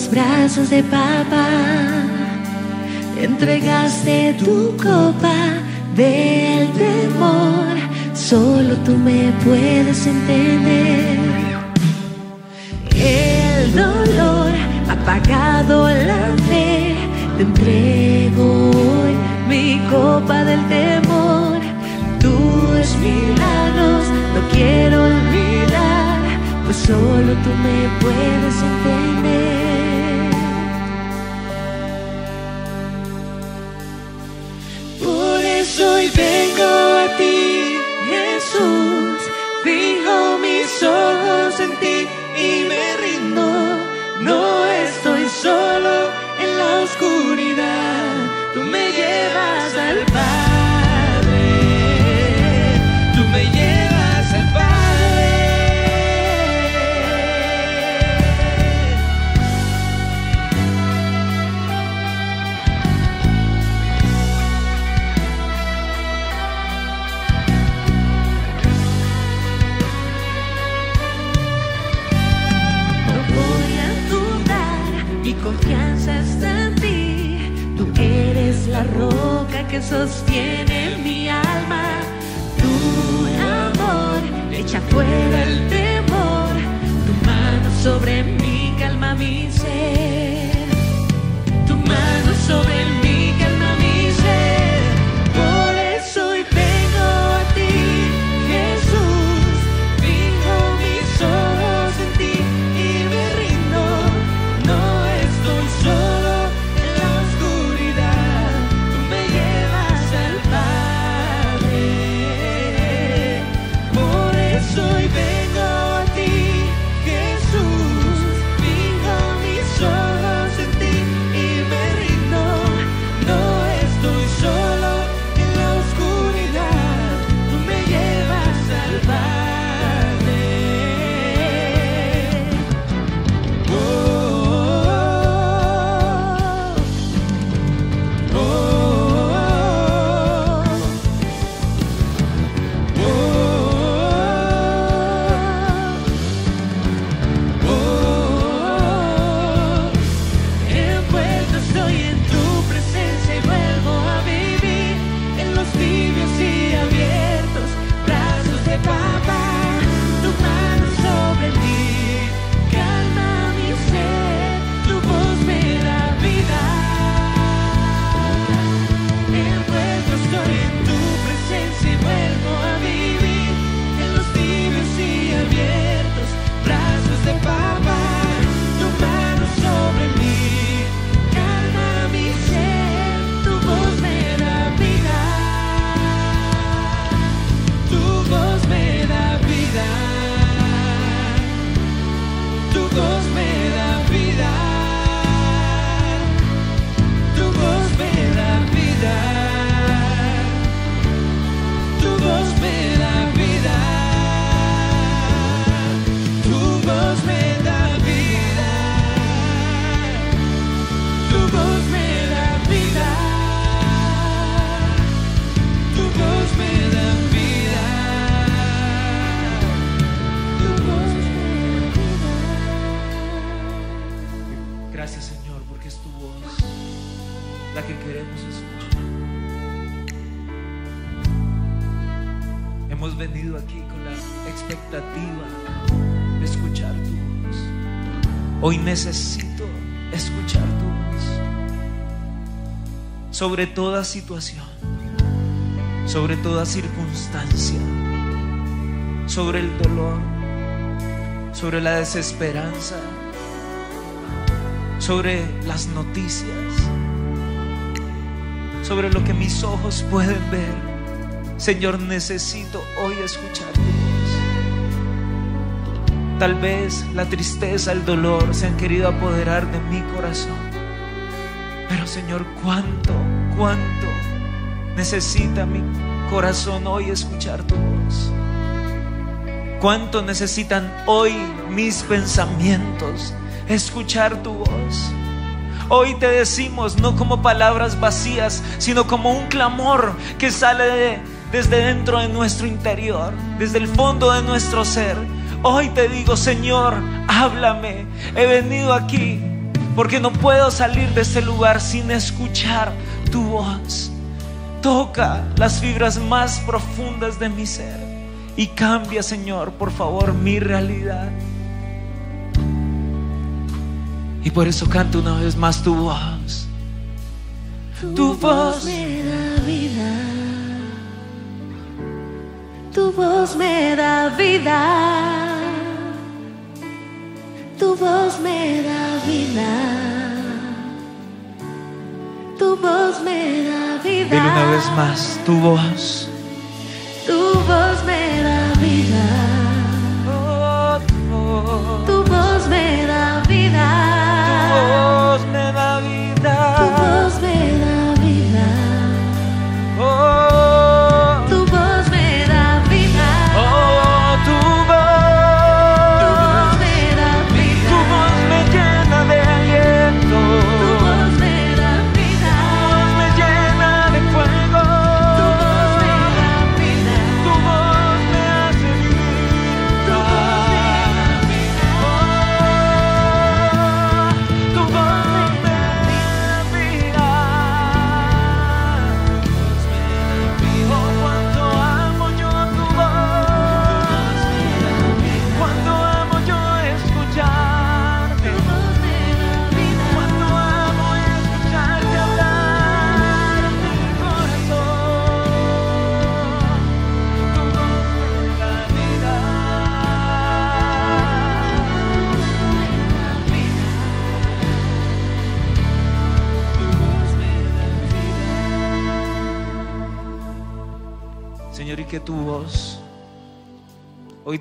los brazos de papá, entregaste tu copa del temor, solo tú me puedes entender. El dolor ha apagado la fe, te entrego hoy mi copa del temor, tus milagros no quiero olvidar, pues solo tú me puedes entender. baby. La roca que sostiene mi alma. Tu amor echa fuera el temor. Tu mano sobre mí calma mi ser. Necesito escuchar tu voz sobre toda situación, sobre toda circunstancia, sobre el dolor, sobre la desesperanza sobre las noticias, sobre lo que mis ojos pueden ver. Señor, necesito hoy escuchar tu voz. Tal vez la tristeza, el dolor se han querido apoderar de mi corazón. Pero Señor, cuánto, cuánto necesita mi corazón hoy escuchar tu voz. Cuánto necesitan hoy mis pensamientos escuchar tu voz. Hoy te decimos no como palabras vacías, sino como un clamor que sale de, desde dentro de nuestro interior, desde el fondo de nuestro ser. Hoy te digo, Señor, háblame. He venido aquí porque no puedo salir de este lugar sin escuchar tu voz. Toca las fibras más profundas de mi ser y cambia, Señor, por favor, mi realidad. Y por eso canto una vez más tu voz. Tu, voz me da vida. Tu voz me da vida. Voz me da vida. Tu voz me da vida. Dile una vez más, tu voz.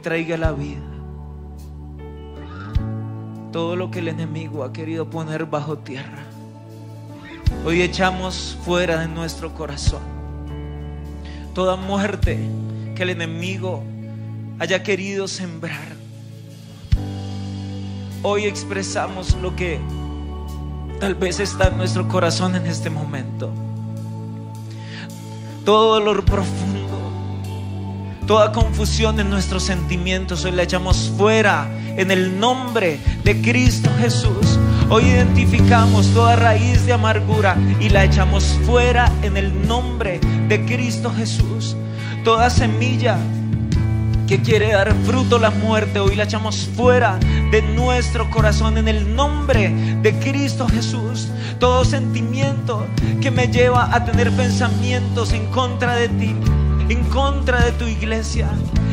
Traiga la vida. Todo lo que el enemigo ha querido poner bajo tierra. Hoy echamos fuera de nuestro corazón toda muerte que el enemigo haya querido sembrar. Hoy expresamos lo que tal vez está en nuestro corazón en este momento. Todo dolor profundo, toda confusión en nuestros sentimientos, hoy la echamos fuera en el nombre de Cristo Jesús. Hoy identificamos toda raíz de amargura y la echamos fuera en el nombre de Cristo Jesús. Toda semilla que quiere dar fruto la muerte, hoy la echamos fuera de nuestro corazón en el nombre de Cristo Jesús. Todo sentimiento que me lleva a tener pensamientos en contra de ti, en contra de tu iglesia,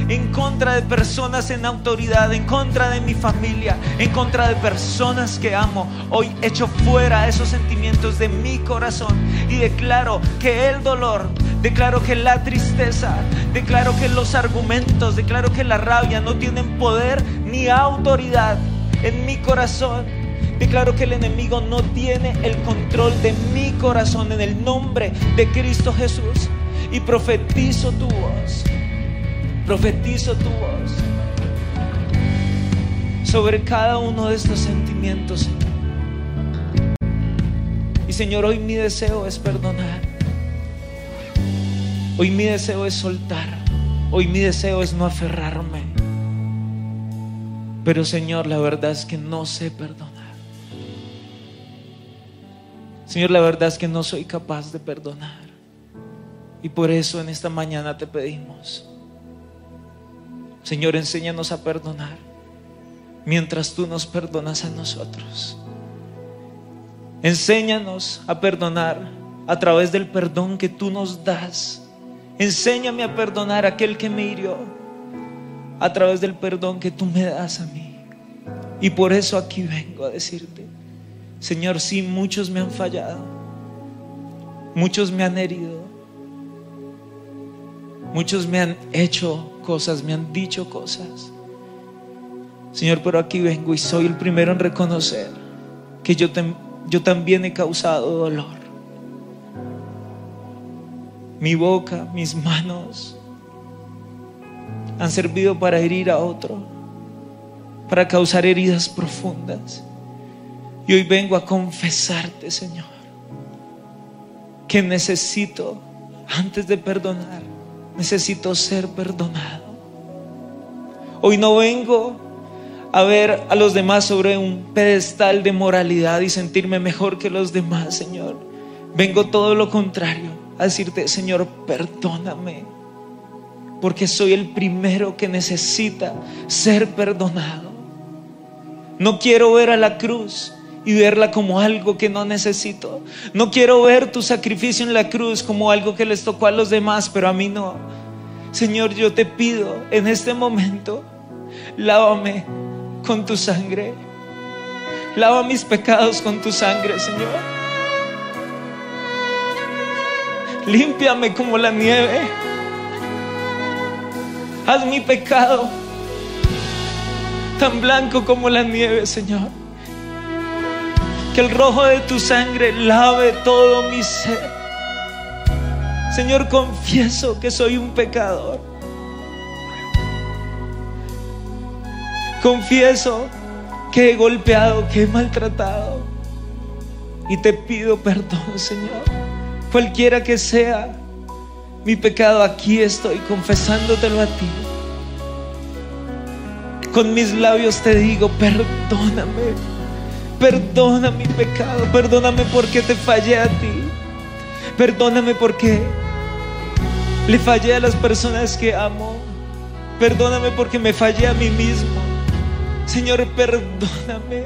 en contra de personas en autoridad, en contra de mi familia, en contra de personas que amo. Hoy echo fuera esos sentimientos de mi corazón y declaro que el dolor, declaro que la tristeza, declaro que los argumentos, declaro que la rabia no tienen poder ni autoridad en mi corazón. Declaro que el enemigo no tiene el control de mi corazón en el nombre de Cristo Jesús. Y profetizo tu voz. Profetizo tu voz sobre cada uno de estos sentimientos, Señor. Y Señor, hoy mi deseo es perdonar. Hoy mi deseo es soltar. Hoy mi deseo es no aferrarme. Pero Señor, la verdad es que no sé perdonar. Señor, la verdad es que no soy capaz de perdonar. Y por eso en esta mañana te pedimos, Señor, enséñanos a perdonar mientras tú nos perdonas a nosotros. Enséñanos a perdonar a través del perdón que tú nos das. Enséñame a perdonar a aquel que me hirió a través del perdón que tú me das a mí. Y por eso aquí vengo a decirte, Señor, sí, muchos me han fallado, muchos me han herido, muchos me han hecho cosas, me han dicho cosas. Señor, pero aquí vengo y soy el primero en reconocer que yo, yo también he causado dolor. Mi boca, mis manos han servido para herir a otro, para causar heridas profundas. Y hoy vengo a confesarte, Señor, que necesito, antes de perdonar, necesito ser perdonado. Hoy no vengo a ver a los demás sobre un pedestal de moralidad y sentirme mejor que los demás, Señor. Vengo todo lo contrario, a decirte, Señor, perdóname, porque soy el primero que necesita ser perdonado. No quiero ver a la cruz y verla como algo que no necesito. No quiero ver tu sacrificio en la cruz como algo que les tocó a los demás, pero a mí no. Señor, yo te pido en este momento, lávame con tu sangre. Lava mis pecados con tu sangre, Señor. Límpiame como la nieve. Haz mi pecado tan blanco como la nieve, Señor. Que el rojo de tu sangre lave todo mi ser. Señor, confieso que soy un pecador. Confieso que he golpeado, que he maltratado. Y te pido perdón, Señor. Cualquiera que sea mi pecado, aquí estoy confesándotelo a ti. Con mis labios te digo, perdóname. Perdona mi pecado. Perdóname porque te fallé a ti. Perdóname porque le fallé a las personas que amo. Perdóname porque me fallé a mí mismo. Señor, perdóname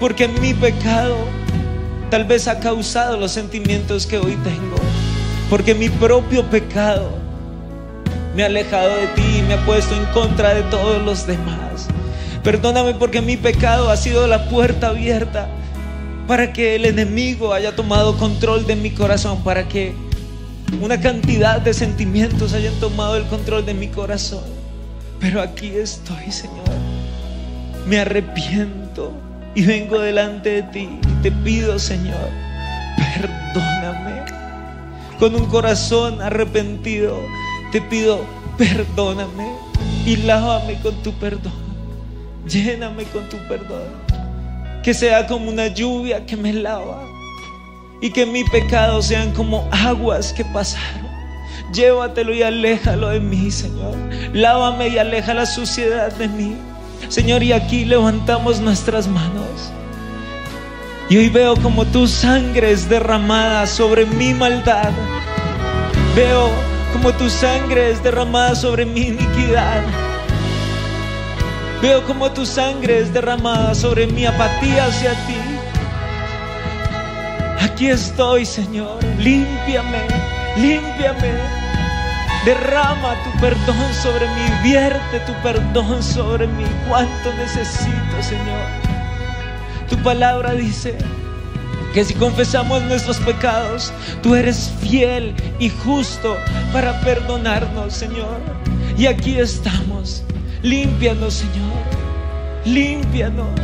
porque mi pecado tal vez ha causado los sentimientos que hoy tengo. Porque mi propio pecado me ha alejado de ti y me ha puesto en contra de todos los demás. Perdóname porque mi pecado ha sido la puerta abierta para que el enemigo haya tomado control de mi corazón, para que una cantidad de sentimientos hayan tomado el control de mi corazón. Pero aquí estoy, Señor. Me arrepiento y vengo delante de ti y te pido, Señor, perdóname. Con un corazón arrepentido, te pido, perdóname y lávame con tu perdón. Lléname con tu perdón. Que sea como una lluvia que me lava y que mi pecado sean como aguas que pasaron. Llévatelo y aléjalo de mí, Señor. Lávame y aleja la suciedad de mí. Señor, y aquí levantamos nuestras manos. Y hoy veo como tu sangre es derramada sobre mi maldad. Veo como tu sangre es derramada sobre mi iniquidad. Veo como tu sangre es derramada sobre mi apatía hacia ti. Aquí estoy, Señor. Límpiame, límpiame. Derrama tu perdón sobre mí. Vierte tu perdón sobre mí. Cuánto necesito, Señor. Tu palabra dice que si confesamos nuestros pecados, tú eres fiel y justo para perdonarnos, Señor. Y aquí estamos. Límpianos, Señor. Límpianos.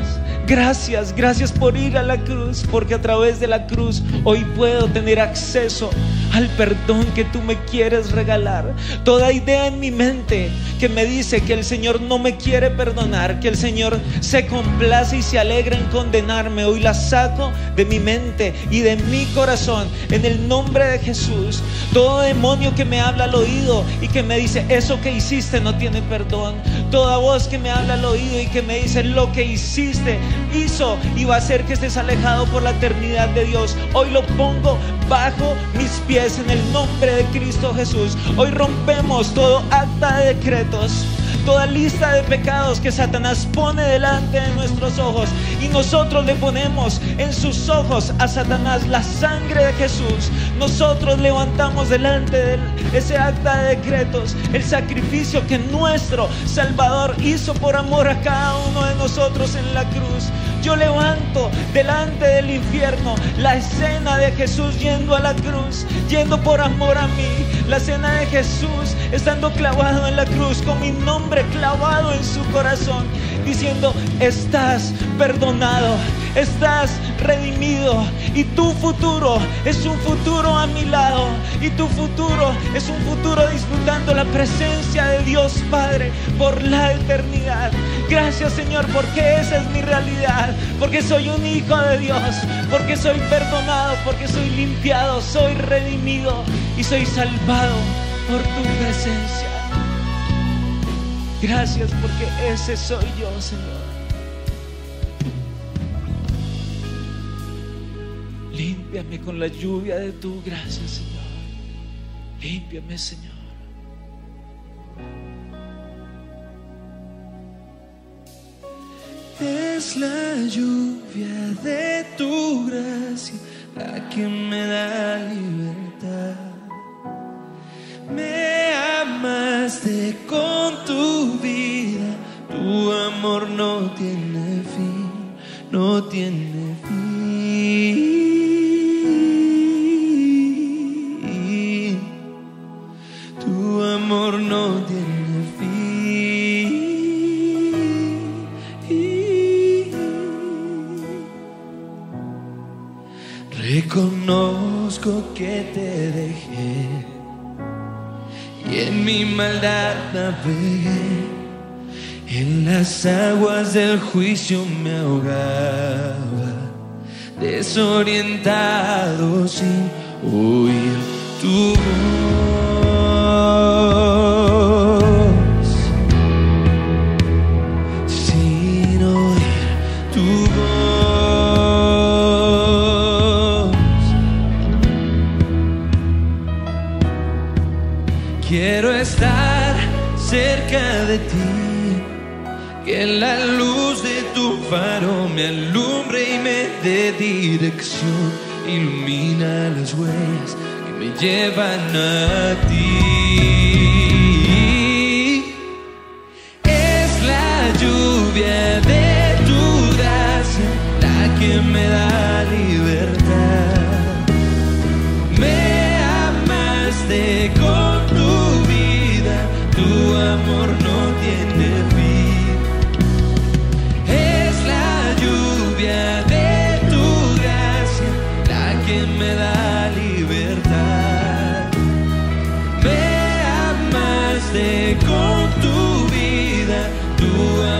Gracias, gracias por ir a la cruz, porque a través de la cruz hoy puedo tener acceso al perdón que tú me quieres regalar. Toda idea en mi mente que me dice que el Señor no me quiere perdonar, que el Señor se complace y se alegra en condenarme, hoy la saco de mi mente y de mi corazón en el nombre de Jesús. Todo demonio que me habla al oído y que me dice eso que hiciste no tiene perdón. Toda voz que me habla al oído y que me dice lo que hiciste hizo y va a hacer que estés alejado por la eternidad de Dios. Hoy lo pongo bajo mis pies en el nombre de Cristo Jesús. Hoy rompemos todo acta de decretos toda lista de pecados que Satanás pone delante de nuestros ojos y nosotros le ponemos en sus ojos a Satanás la sangre de Jesús. Nosotros levantamos delante de ese acta de decretos el sacrificio que nuestro Salvador hizo por amor a cada uno de nosotros en la cruz. Yo levanto delante del infierno la escena de Jesús yendo a la cruz, yendo por amor a mí. La escena de Jesús estando clavado en la cruz con mi nombre clavado en su corazón, diciendo, estás perdonado, estás redimido y tu futuro es un futuro a mi lado y tu futuro es un futuro disfrutando la presencia de Dios Padre por la eternidad. Gracias Señor porque esa es mi realidad, porque soy un hijo de Dios, porque soy perdonado, porque soy limpiado, soy redimido y soy salvado por tu presencia. Gracias porque ese soy yo, Señor. Límpiame con la lluvia de tu gracia, Señor. Límpiame, Señor. Es la lluvia de tu gracia la que me da libertad. Me amaste con tu vida, tu amor no tiene fin, no tiene maldad navegué. En las aguas del juicio me ahogaba, desorientado sin oír tu voz. Dirección, ilumina las huellas que me llevan a ti.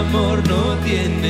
Amor no tiene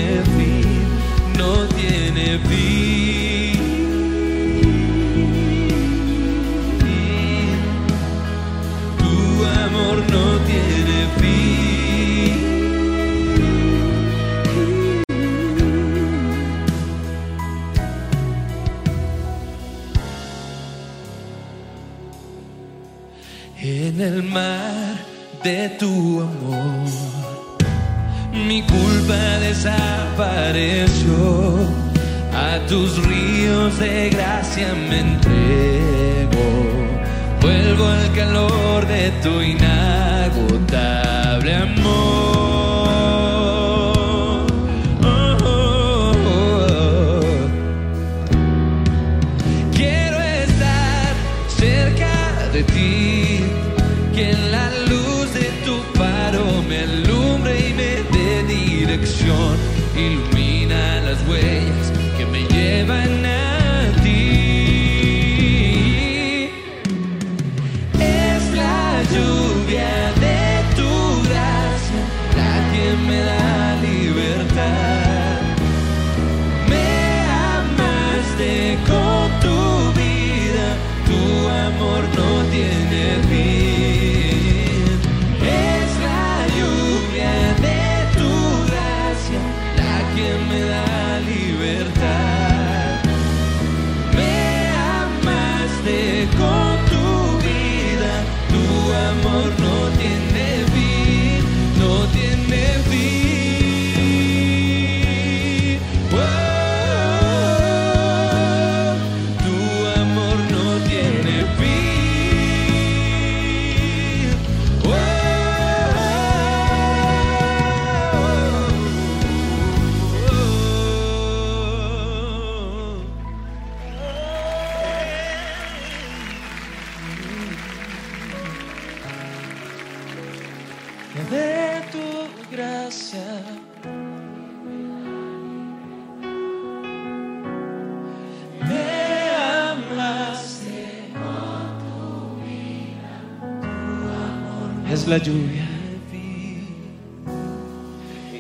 la lluvia.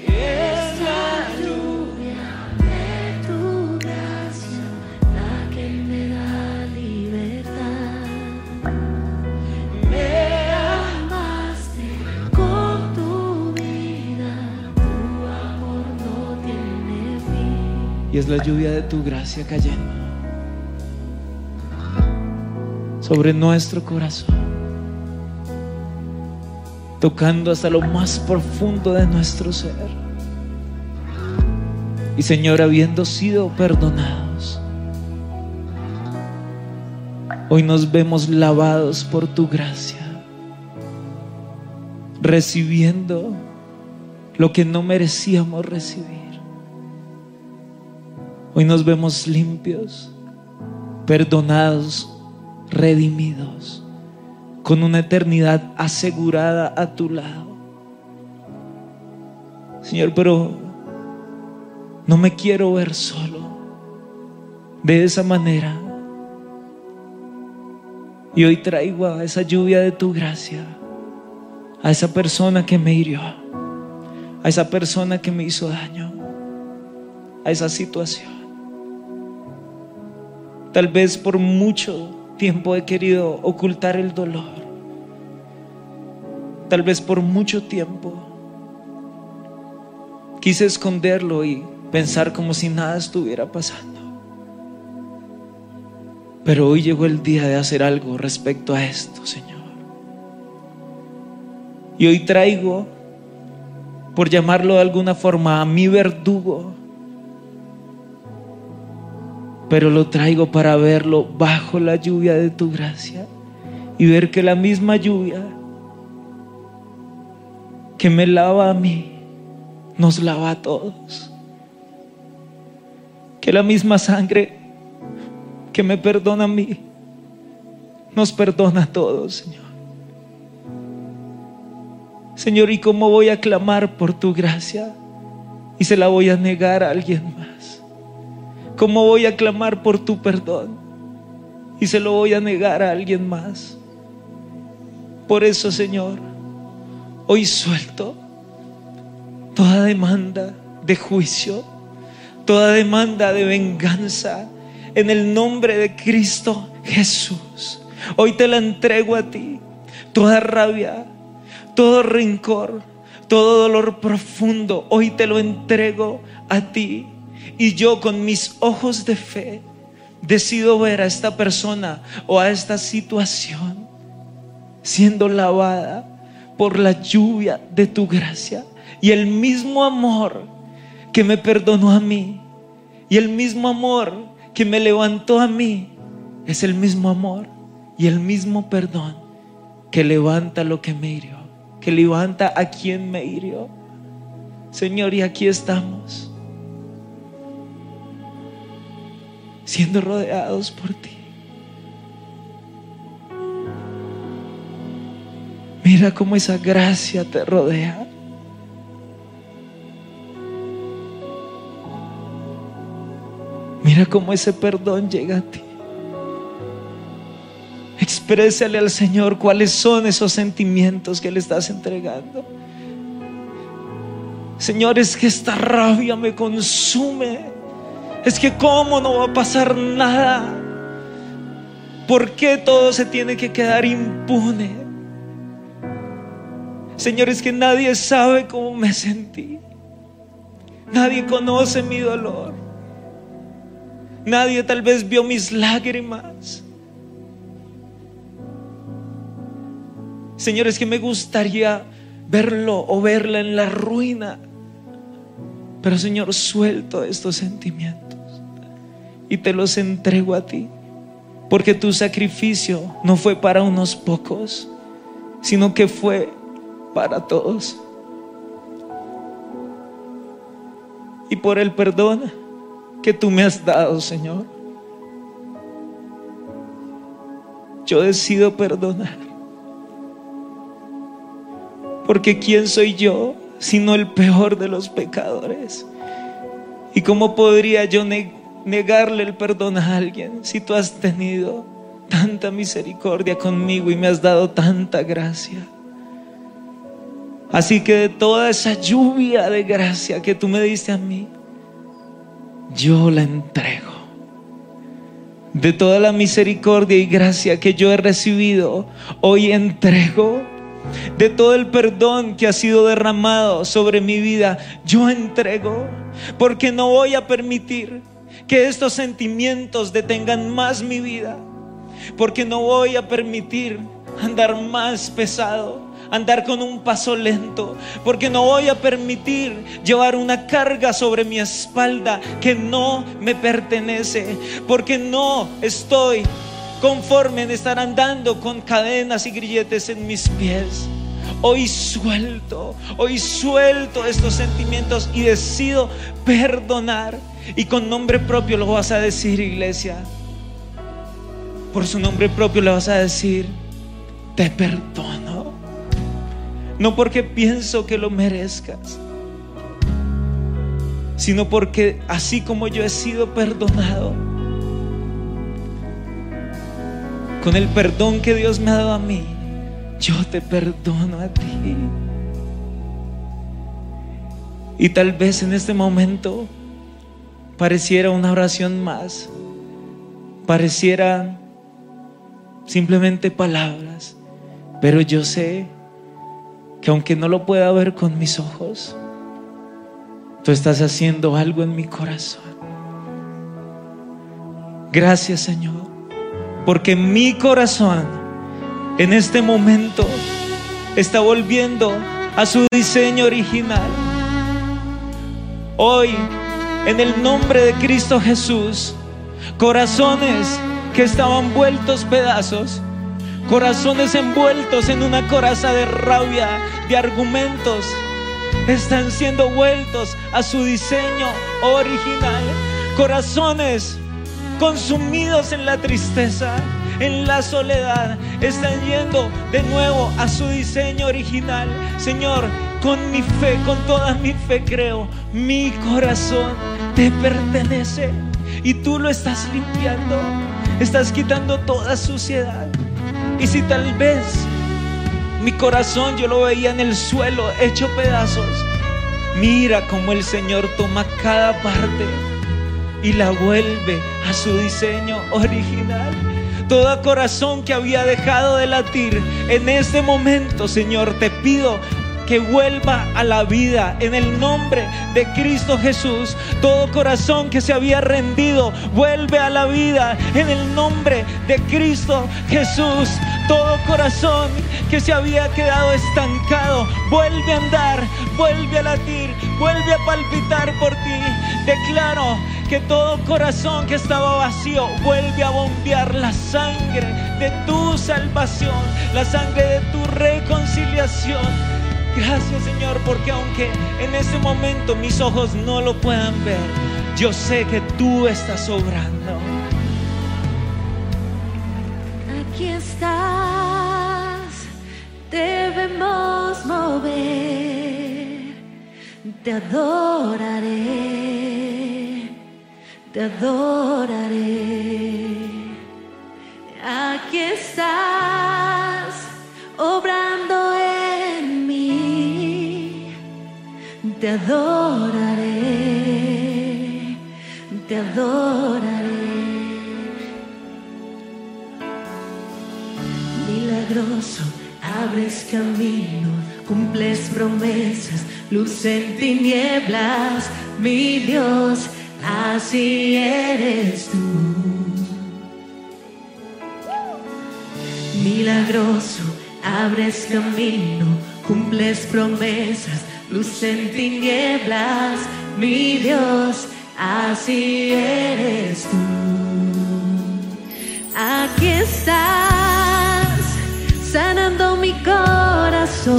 Es la lluvia de tu gracia la que me da libertad. Me amaste con tu vida, tu amor no tiene fin. Y es la lluvia de tu gracia cayendo sobre nuestro corazón tocando hasta lo más profundo de nuestro ser. Y Señor, habiendo sido perdonados, hoy nos vemos lavados por tu gracia, recibiendo lo que no merecíamos recibir. Hoy nos vemos limpios, perdonados, redimidos, con una eternidad asegurada a tu lado. Señor, pero no me quiero ver solo de esa manera. Y hoy traigo a esa lluvia de tu gracia, a esa persona que me hirió, a esa persona que me hizo daño, a esa situación. Tal vez por mucho tiempo he querido ocultar el dolor. Tal vez por mucho tiempo quise esconderlo y pensar como si nada estuviera pasando. Pero hoy llegó el día de hacer algo respecto a esto, Señor. Y hoy traigo, por llamarlo de alguna forma, a mi verdugo pero lo traigo para verlo bajo la lluvia de tu gracia y ver que la misma lluvia que me lava a mí, nos lava a todos. Que la misma sangre que me perdona a mí, nos perdona a todos, Señor. Señor, ¿y cómo voy a clamar por tu gracia y se la voy a negar a alguien más? ¿Cómo voy a clamar por tu perdón? Y se lo voy a negar a alguien más. Por eso, Señor, hoy suelto toda demanda de juicio, toda demanda de venganza en el nombre de Cristo Jesús. Hoy te la entrego a ti. Toda rabia, todo rencor, todo dolor profundo, hoy te lo entrego a ti y yo con mis ojos de fe decido ver a esta persona o a esta situación siendo lavada por la lluvia de tu gracia y el mismo amor que me perdonó a mí y el mismo amor que me levantó a mí es el mismo amor y el mismo perdón que levanta lo que me hirió, que levanta a quien me hirió. Señor, y aquí estamos siendo rodeados por ti. Mira cómo esa gracia te rodea. Mira cómo ese perdón llega a ti. Exprésale al Señor cuáles son esos sentimientos que le estás entregando. Señor, es que esta rabia me consume. Es que cómo no va a pasar nada. ¿Por qué todo se tiene que quedar impune? Señor, es que nadie sabe cómo me sentí. Nadie conoce mi dolor. Nadie tal vez vio mis lágrimas. Señor, es que me gustaría verlo o verla en la ruina. Pero Señor, suelto estos sentimientos y te los entrego a ti. Porque tu sacrificio no fue para unos pocos, sino que fue para todos. Y por el perdón que tú me has dado, Señor, yo decido perdonar. Porque ¿quién soy yo sino el peor de los pecadores? ¿Y cómo podría yo negar? Negarle el perdón a alguien si tú has tenido tanta misericordia conmigo y me has dado tanta gracia? Así que de toda esa lluvia de gracia que tú me diste a mí, yo la entrego. De toda la misericordia y gracia que yo he recibido, hoy entrego de todo el perdón que ha sido derramado sobre mi vida, yo entrego, porque no voy a permitir que estos sentimientos detengan más mi vida, porque no voy a permitir andar más pesado, andar con un paso lento, porque no voy a permitir llevar una carga sobre mi espalda que no me pertenece, porque no estoy conforme en estar andando con cadenas y grilletes en mis pies. Hoy suelto, hoy suelto estos sentimientos y decido perdonar. Y con nombre propio lo vas a decir, iglesia. Por su nombre propio le vas a decir, te perdono. No porque pienso que lo merezcas, sino porque así como yo he sido perdonado, con el perdón que Dios me ha dado a mí, yo te perdono a ti. Y tal vez en este momento pareciera una oración más, pareciera simplemente palabras, pero yo sé que aunque no lo pueda ver con mis ojos, tú estás haciendo algo en mi corazón. Gracias Señor, porque mi corazón en este momento está volviendo a su diseño original. Hoy, en el nombre de Cristo Jesús, corazones que estaban vueltos pedazos, corazones envueltos en una coraza de rabia, de argumentos, están siendo vueltos a su diseño original. Corazones consumidos en la tristeza, en la soledad, están yendo de nuevo a su diseño original. Señor, con mi fe, con toda mi fe creo, mi corazón te pertenece y tú lo estás limpiando, estás quitando toda suciedad. Y si tal vez mi corazón yo lo veía en el suelo hecho pedazos, mira cómo el Señor toma cada parte y la vuelve a su diseño original. Todo corazón que había dejado de latir, en este momento, Señor, te pido que vuelva a la vida en el nombre de Cristo Jesús. Todo corazón que se había rendido, vuelve a la vida en el nombre de Cristo Jesús. Todo corazón que se había quedado estancado, vuelve a andar, vuelve a latir, vuelve a palpitar por ti. Declaro que todo corazón que estaba vacío vuelve a bombear la sangre de tu salvación, la sangre de tu reconciliación. Gracias Señor, porque aunque en este momento mis ojos no lo puedan ver, yo sé que tú estás obrando. Aquí estás, debemos mover, te adoraré, te adoraré. Aquí estás, obrando te adoraré, te adoraré. milagroso, abres camino, cumples promesas, luz en tinieblas, mi Dios, así eres tú. Milagroso, abres camino, cumples promesas, luz en tinieblas, mi Dios, así eres tú. Aquí estás, sanando mi corazón.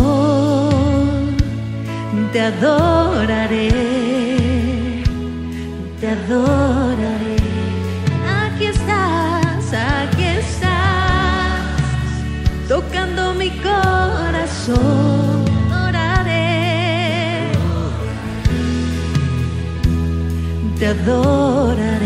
Te adoraré, te adoraré. Aquí estás, aquí estás, tocando mi corazón. Te adoraré.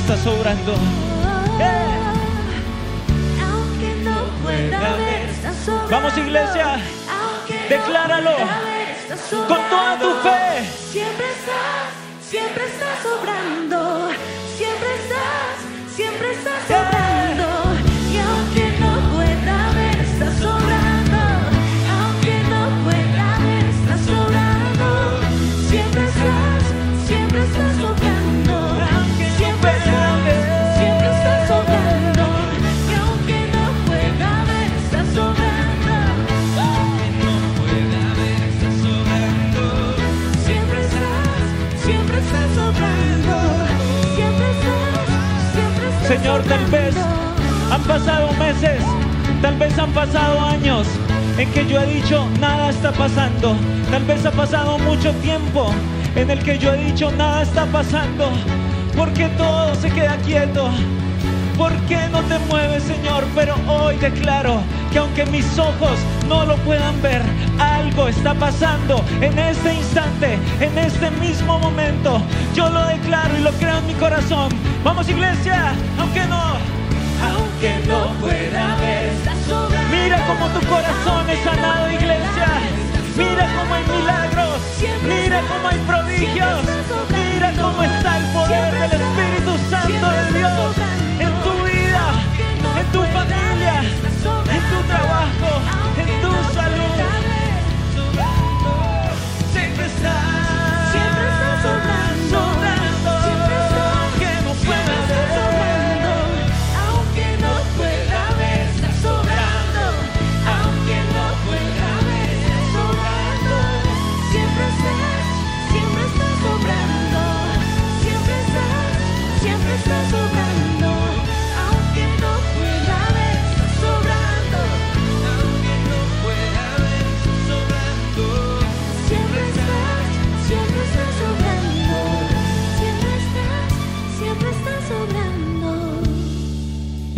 Estás obrando. Aunque no pueda ver, estás sobrando. Vamos, iglesia. Aunque Decláralo. ver, Con toda tu fe. Siempre estás, siempre estás sobrando. Tal vez han pasado meses, tal vez han pasado años en que yo he dicho nada está pasando. Tal vez ha pasado mucho tiempo en el que yo he dicho nada está pasando. Porque todo se queda quieto. ¿Por qué no te mueves, Señor? Pero hoy declaro que aunque mis ojos no lo puedan ver, algo está pasando en este instante, en este mismo momento. Yo lo declaro y lo creo en mi corazón. Vamos, iglesia, aunque no, aunque no pueda ver. Mira cómo tu corazón es sanado, iglesia. Mira cómo hay milagros. Mira cómo hay prodigios. Mira cómo está el poder del Espíritu Santo de Dios en tu vida, en tu familia, en tu trabajo,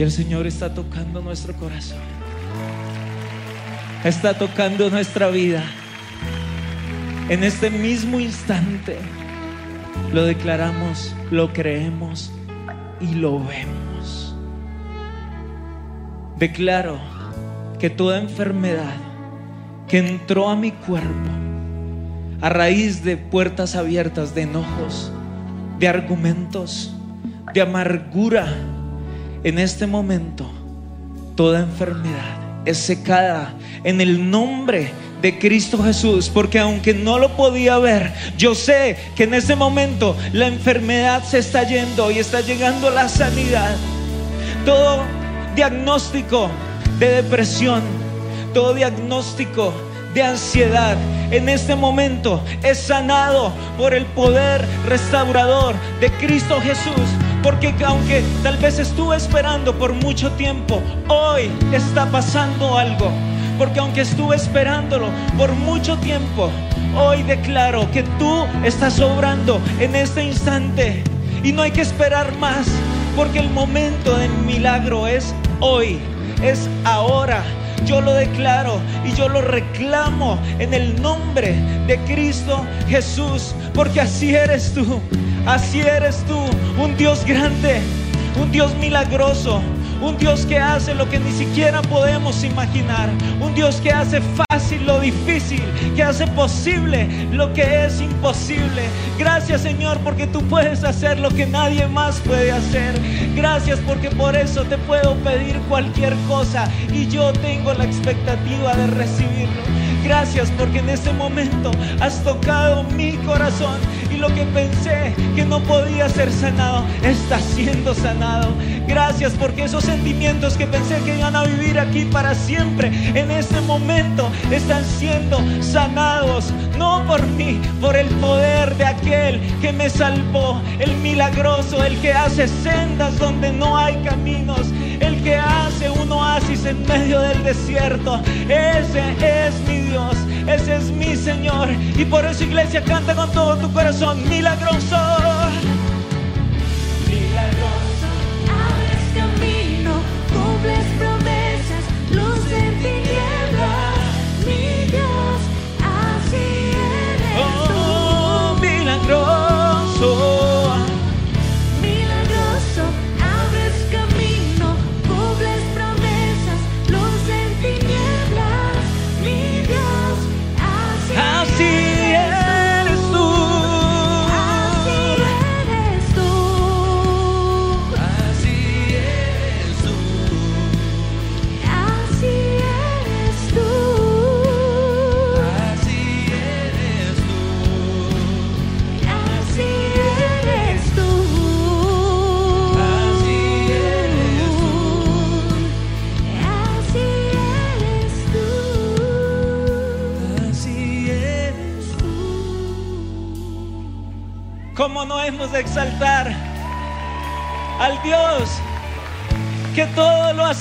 Y el Señor está tocando nuestro corazón. Está tocando nuestra vida. En este mismo instante lo declaramos, lo creemos y lo vemos. Declaro que toda enfermedad que entró a mi cuerpo a raíz de puertas abiertas, de enojos, de argumentos, de amargura, en este momento toda enfermedad es secada en el nombre de Cristo Jesús, porque aunque no lo podía ver, yo sé que en ese momento la enfermedad se está yendo y está llegando la sanidad. Todo diagnóstico de depresión, todo diagnóstico de ansiedad en este momento es sanado por el poder restaurador de Cristo Jesús. Porque aunque tal vez estuve esperando por mucho tiempo, hoy está pasando algo. porque aunque estuve esperándolo por mucho tiempo, hoy declaro que tú estás obrando en este instante y no hay que esperar más, porque el momento del milagro es hoy, es ahora. Yo lo declaro y yo lo reclamo en el nombre de Cristo Jesús, porque así eres tú, así eres tú, un Dios grande, un Dios milagroso, un Dios que hace lo que ni siquiera podemos imaginar. Un Dios que hace lo difícil, que hace posible lo que es imposible. Gracias Señor porque tú puedes hacer lo que nadie más puede hacer. Gracias porque por eso te puedo pedir cualquier cosa y yo tengo la expectativa de recibirlo. Gracias porque en este momento has tocado mi corazón lo que pensé que no podía ser sanado está siendo sanado. Gracias porque esos sentimientos que pensé que iban a vivir aquí para siempre, en este momento están siendo sanados. No por mí, por el poder de aquel que me salvó, el milagroso, el que hace sendas donde no hay caminos, el que hace un oasis en medio del desierto. Ese es mi Dios, ese es mi Señor. Y por eso iglesia canta con todo tu corazón, milagroso. Milagroso, abres camino, cumples promesas, luz en tinieblas. Mi Dios, así eres tú. Oh, milagroso.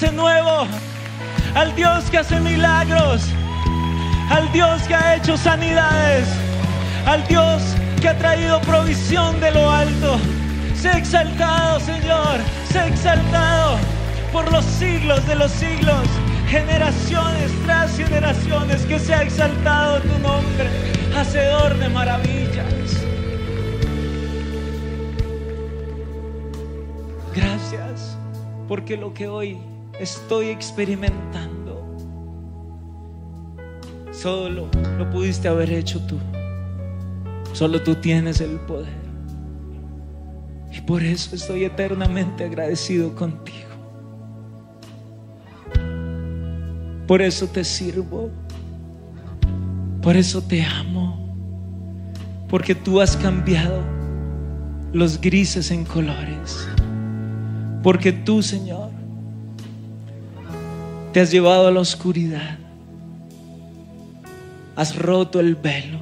Nuevo? Al Dios que hace milagros, al Dios que ha hecho sanidades, al Dios que ha traído provisión de lo alto. Sé exaltado, Señor, sé exaltado por los siglos de los siglos, generaciones tras generaciones, que se ha exaltado tu nombre, hacedor de maravillas. Gracias porque lo que hoy estoy experimentando, solo lo pudiste haber hecho tú. Solo tú tienes el poder. Y por eso estoy eternamente agradecido contigo. Por eso te sirvo. Por eso te amo. Porque tú has cambiado los grises en colores. Porque tú, Señor, te has llevado a la oscuridad. Has roto el velo.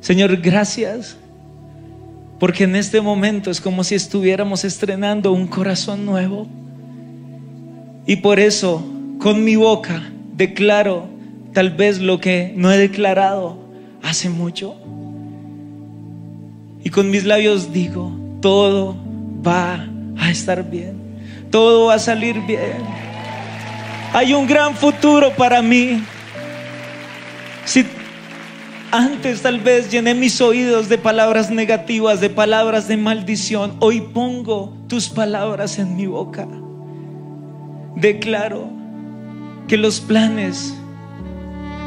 Señor, gracias. Porque en este momento es como si estuviéramos estrenando un corazón nuevo. Y por eso, con mi boca, declaro tal vez lo que no he declarado hace mucho. Y con mis labios digo, todo va a estar bien. Todo va a salir bien. Hay un gran futuro para mí. Si antes tal vez llené mis oídos de palabras negativas, de palabras de maldición, hoy pongo tus palabras en mi boca. Declaro que los planes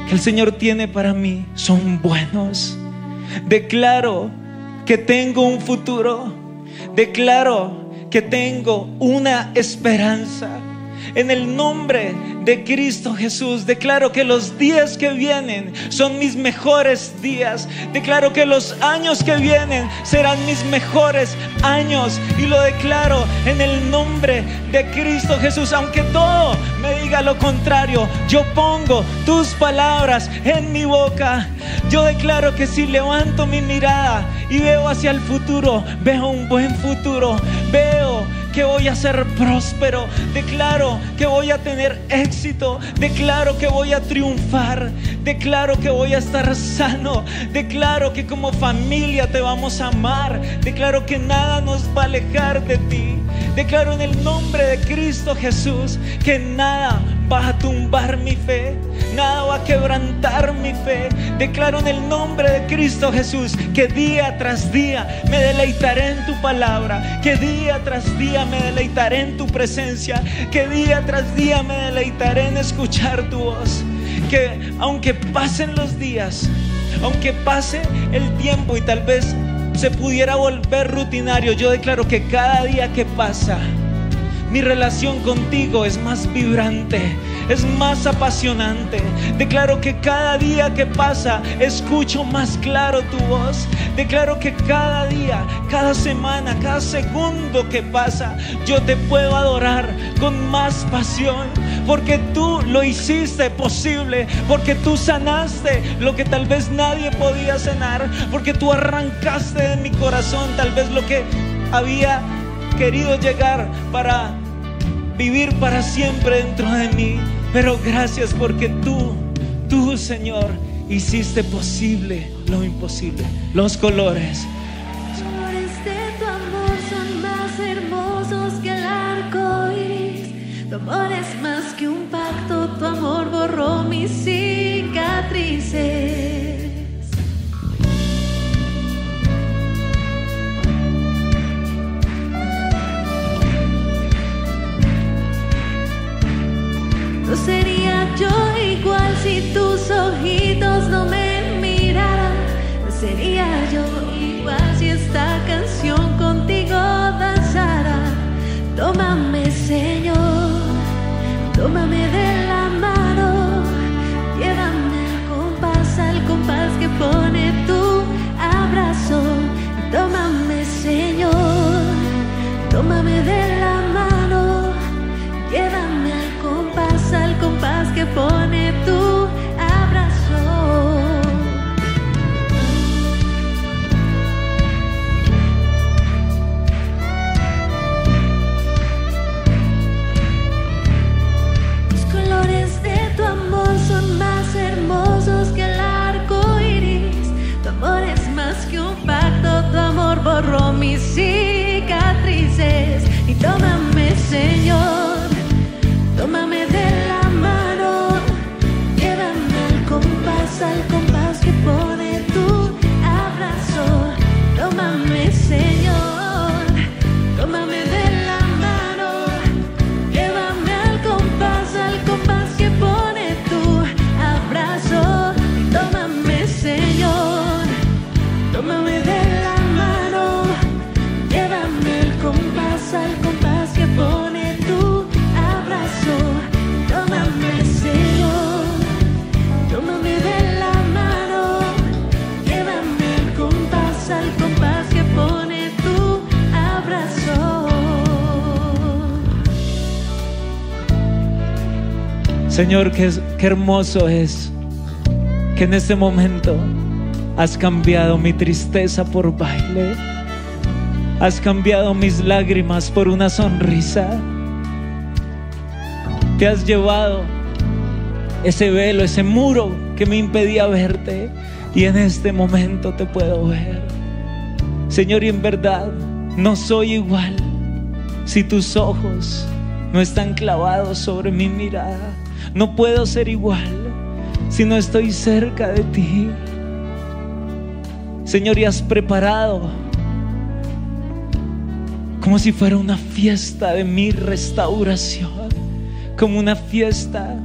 que el Señor tiene para mí son buenos. Declaro que tengo un futuro. Declaro que tengo una esperanza. En el nombre de Cristo Jesús. Declaro que los días que vienen son mis mejores días. Declaro que los años que vienen serán mis mejores años. Y lo declaro en el nombre de Cristo Jesús. Aunque todo me diga lo contrario, yo pongo tus palabras en mi boca. Yo declaro que si levanto mi mirada y veo hacia el futuro, veo un buen futuro. Veo que voy a ser próspero. Declaro que voy a tener éxito. Declaro que voy a triunfar. Declaro que voy a estar sano. Declaro que como familia te vamos a amar. Declaro que nada nos va a alejar de ti. Declaro en el nombre de Cristo Jesús que nada va a tumbar mi fe, nada va a quebrantar mi fe. Declaro en el nombre de Cristo Jesús que día tras día me deleitaré en tu palabra, que día tras día me deleitaré en tu presencia, que día tras día me deleitaré en escuchar tu voz. Que aunque pasen los días, aunque pase el tiempo y tal vez se pudiera volver rutinario, yo declaro que cada día que pasa, mi relación contigo es más vibrante, es más apasionante. Declaro que cada día que pasa escucho más claro tu voz. Declaro que cada día, cada semana, cada segundo que pasa, yo te puedo adorar con más pasión. Porque tú lo hiciste posible, porque tú sanaste lo que tal vez nadie podía sanar, porque tú arrancaste de mi corazón tal vez lo que había querido llegar para vivir para siempre dentro de mí. Pero gracias porque tú, tú Señor, hiciste posible lo imposible. Los colores. Los colores de tu amor son más hermosos que el arco iris. Tu amor es más que un pacto, tu amor borró mis cicatrices. Si tus ojitos no me miraran. Sería yo igual si esta canción contigo danzara. Tómame, Señor, tómame de la mano. Llévame al compás, al compás que pone tu abrazo. Tómame, Señor, tómame de la mano. Llévame al compás, al compás que pone tu borró mis cicatrices. Y tómame, Señor, Señor, qué, hermoso es que en este momento has cambiado mi tristeza por baile. Has cambiado mis lágrimas por una sonrisa. Te has llevado ese velo, ese muro que me impedía verte. Y en este momento te puedo ver. Señor, y en verdad no soy igual si tus ojos no están clavados sobre mi mirada. No puedo ser igual si no estoy cerca de ti. Señor, y has preparado como si fuera una fiesta de mi restauración, como una fiesta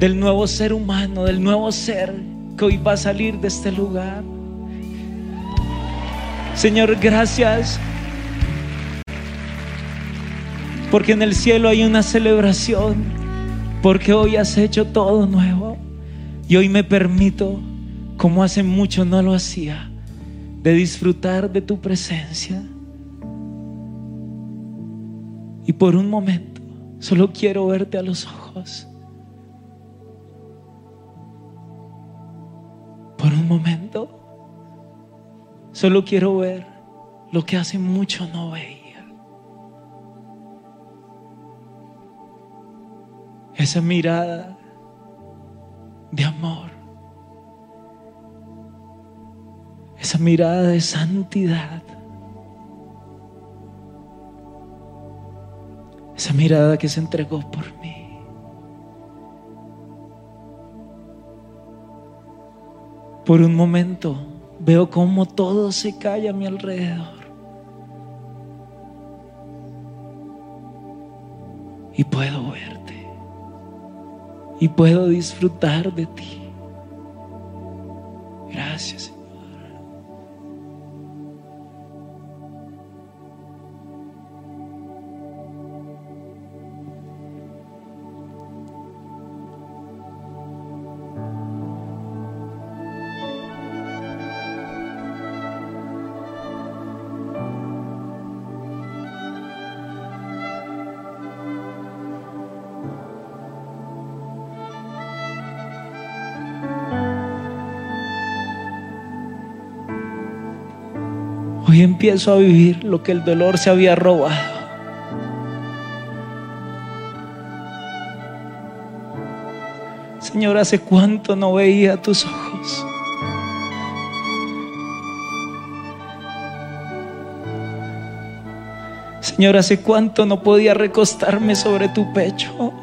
del nuevo ser humano, del nuevo ser que hoy va a salir de este lugar. Señor, gracias Porque en el cielo hay una celebración. Porque hoy has hecho todo nuevo. Y hoy me permito, como hace mucho no lo hacía, de disfrutar de tu presencia. Y por un momento, solo quiero verte a los ojos. Por un momento, solo quiero ver lo que hace mucho no veía. Esa mirada de amor. Esa mirada de santidad. Esa mirada que se entregó por mí. Por un momento veo cómo todo se calla a mi alrededor. Y puedo verte. Y puedo disfrutar de ti. Gracias. Empiezo a vivir lo que el dolor se había robado. Señor, ¿hace cuánto no veía tus ojos? Señor, ¿hace cuánto no podía recostarme sobre tu pecho?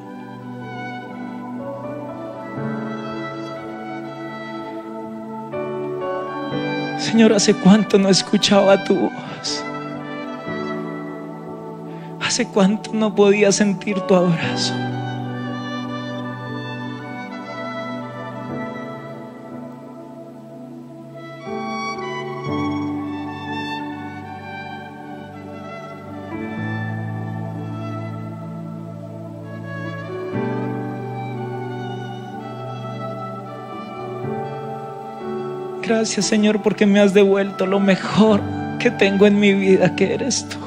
Señor, ¿hace cuánto no escuchaba tu voz? ¿Hace cuánto no podía sentir tu abrazo? Gracias Señor porque me has devuelto lo mejor que tengo en mi vida, que eres tú.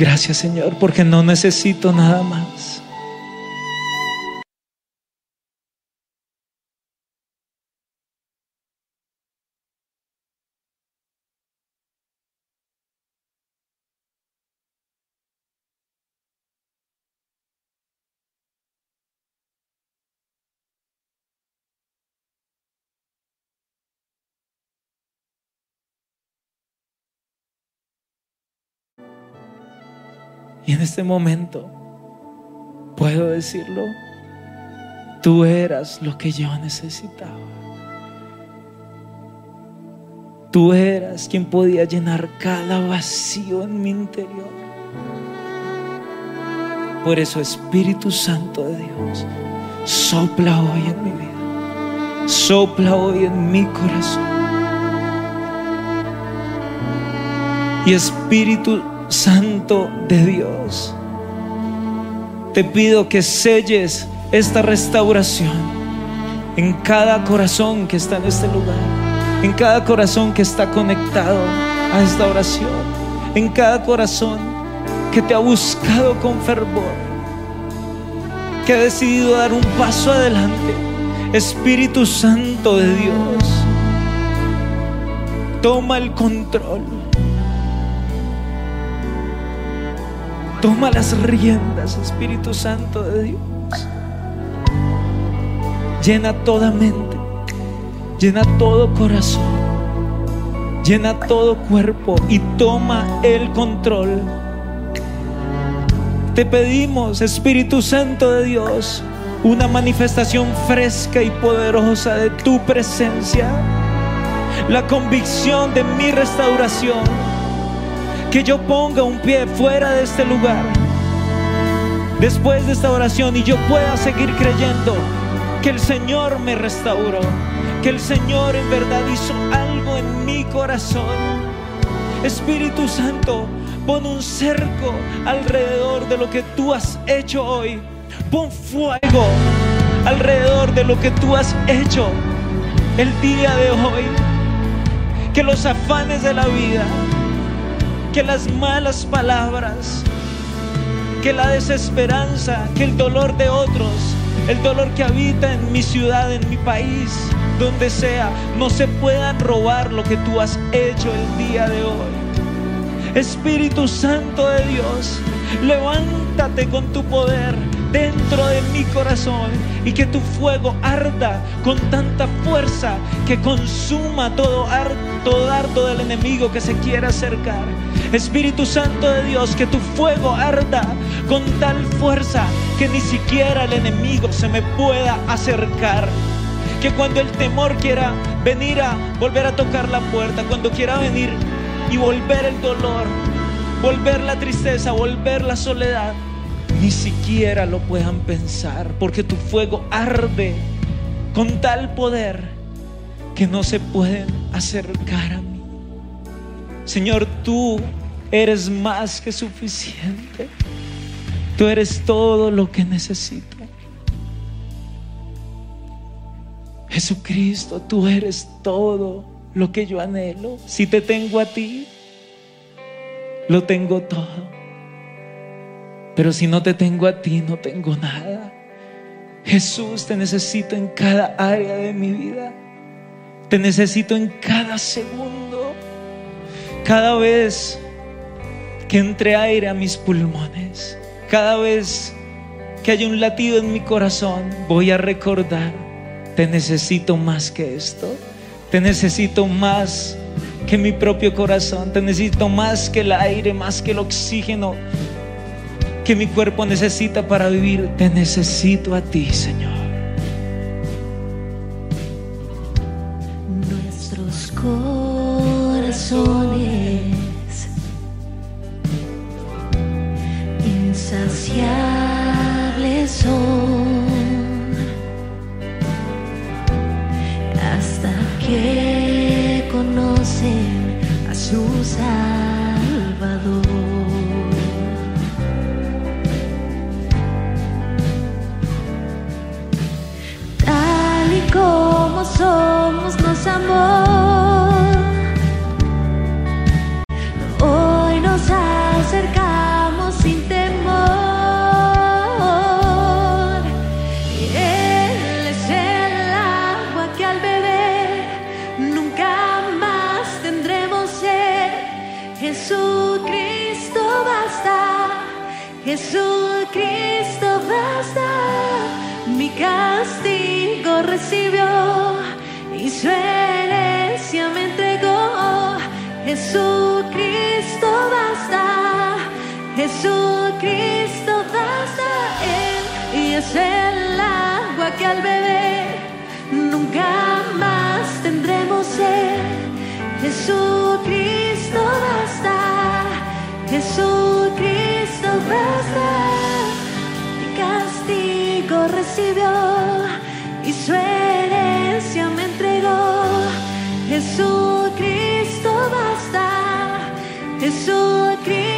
Gracias Señor porque no necesito nada más. Y en este momento puedo decirlo, tú eras lo que yo necesitaba. Tú eras quien podía llenar cada vacío en mi interior. Por eso Espíritu Santo de Dios, sopla hoy en mi vida, sopla hoy en mi corazón. Y Espíritu Santo de Dios, te pido que selles esta restauración en cada corazón que está en este lugar, en cada corazón que está conectado a esta oración, en cada corazón que te ha buscado con fervor, que ha decidido dar un paso adelante. Espíritu Santo de Dios, toma el control. Toma las riendas, Espíritu Santo de Dios. Llena toda mente, llena todo corazón, llena todo cuerpo y toma el control. Te pedimos, Espíritu Santo de Dios, una manifestación fresca y poderosa de tu presencia, la convicción de mi restauración que yo ponga un pie fuera de este lugar después de esta oración y yo pueda seguir creyendo que el Señor me restauró, que el Señor en verdad hizo algo en mi corazón. Espíritu Santo, pon un cerco alrededor de lo que tú has hecho hoy. Pon fuego alrededor de lo que tú has hecho el día de hoy. Que los afanes de la vida que las malas palabras, que la desesperanza, que el dolor de otros, el dolor que habita en mi ciudad, en mi país, donde sea, no se puedan robar lo que tú has hecho el día de hoy. Espíritu Santo de Dios, levántate con tu poder dentro de mi corazón y que tu fuego arda con tanta fuerza que consuma todo, todo dardo del enemigo que se quiera acercar. Espíritu Santo de Dios, que tu fuego arda con tal fuerza que ni siquiera el enemigo se me pueda acercar. Que cuando el temor quiera venir a volver a tocar la puerta, cuando quiera venir y volver el dolor, volver la tristeza, volver la soledad, ni siquiera lo puedan pensar, porque tu fuego arde con tal poder que no se pueden acercar a mí. Señor, tú eres más que suficiente. Tú eres todo lo que necesito. Jesucristo, tú eres todo lo que yo anhelo. Si te tengo a ti, lo tengo todo. Pero si no te tengo a ti, no tengo nada. Jesús, te necesito en cada área de mi vida. Te necesito en cada segundo. Cada vez que entre aire a mis pulmones, cada vez que haya un latido en mi corazón, voy a recordar, te necesito más que esto, te necesito más que mi propio corazón, te necesito más que el aire, más que el oxígeno que mi cuerpo necesita para vivir, te necesito a ti, Señor. Nuestros corazones amor. Jesucristo basta. Él y es el agua que al beber nunca más tendremos sed. Jesucristo basta, Jesucristo basta. Mi castigo recibió y su herencia me entregó. Jesucristo basta, Jesucristo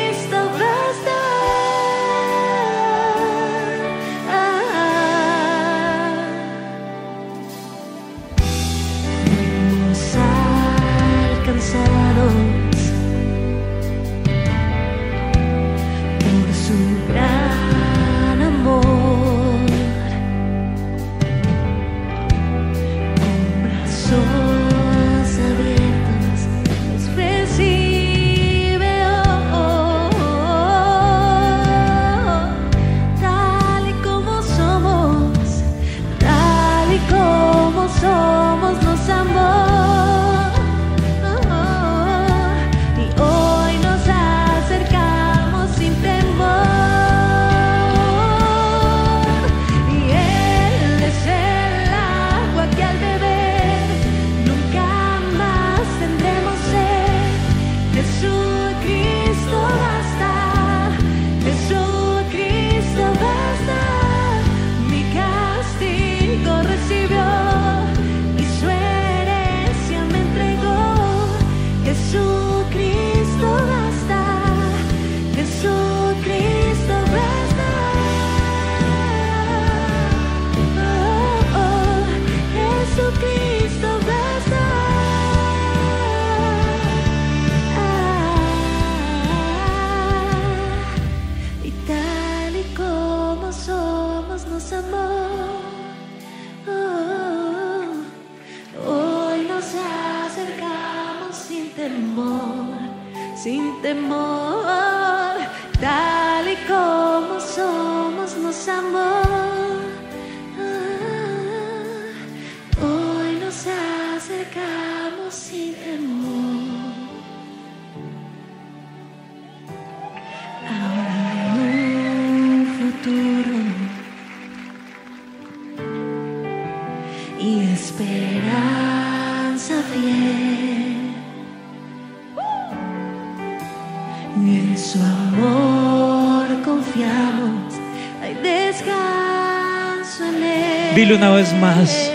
Dile una vez más,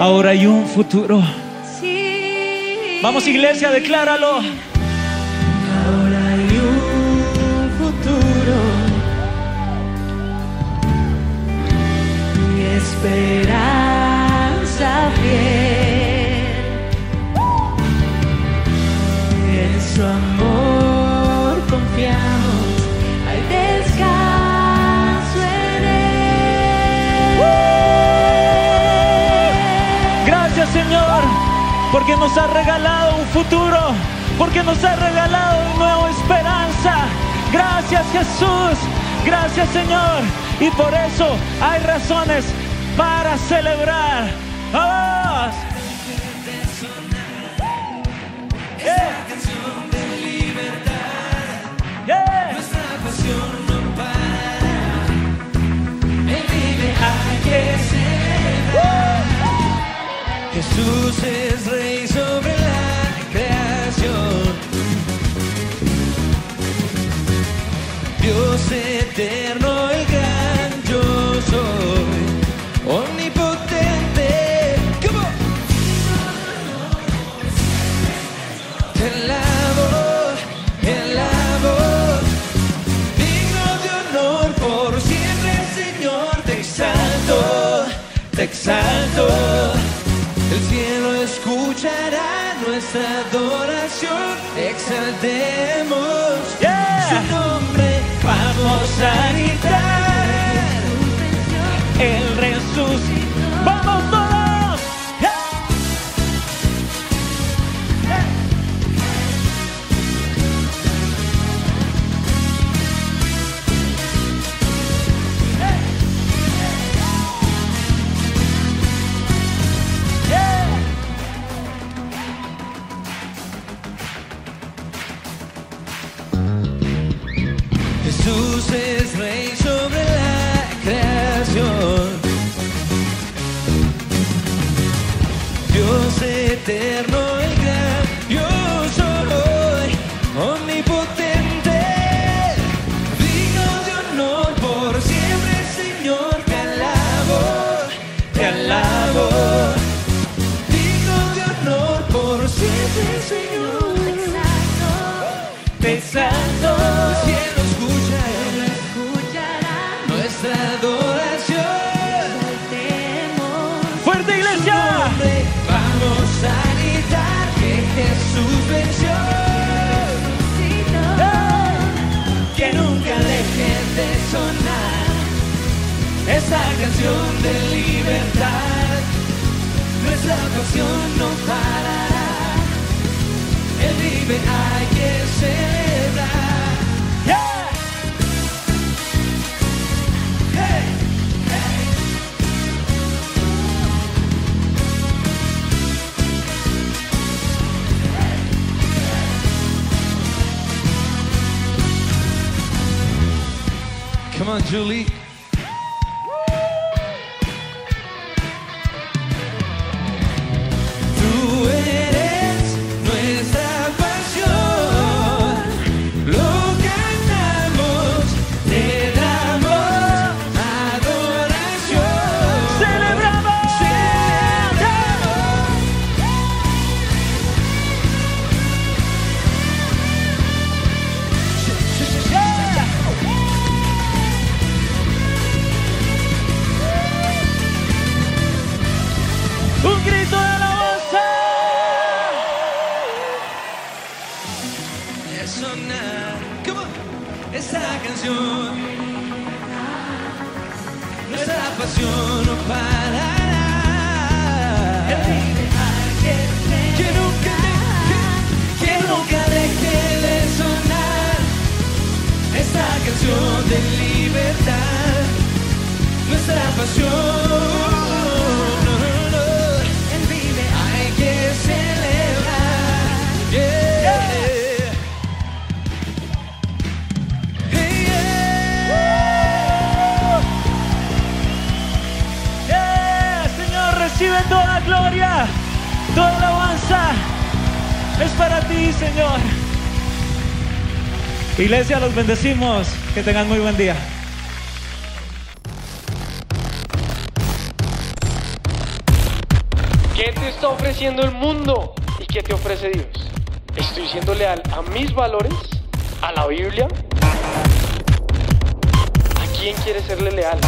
ahora hay un futuro. Vamos iglesia, decláralo. porque nos ha regalado un futuro, porque nos ha regalado una nueva esperanza. Gracias Jesús, gracias Señor. Y por eso hay razones para celebrar. ¡Oh! Jesús es rey sobre la creación. Dios eterno, el gran yo soy, omnipotente. Te alabo, te alabo, digno de honor por siempre, Señor, te exalto, te exalto nuestra adoración exaltemos su nombre. Vamos a gritar, el resucitó. Vamos bendecimos. Que tengan muy buen día. ¿Qué te está ofreciendo el mundo? ¿Y qué te ofrece Dios? ¿Estoy siendo leal a mis valores? ¿A la Biblia? ¿A quién quieres serle leal?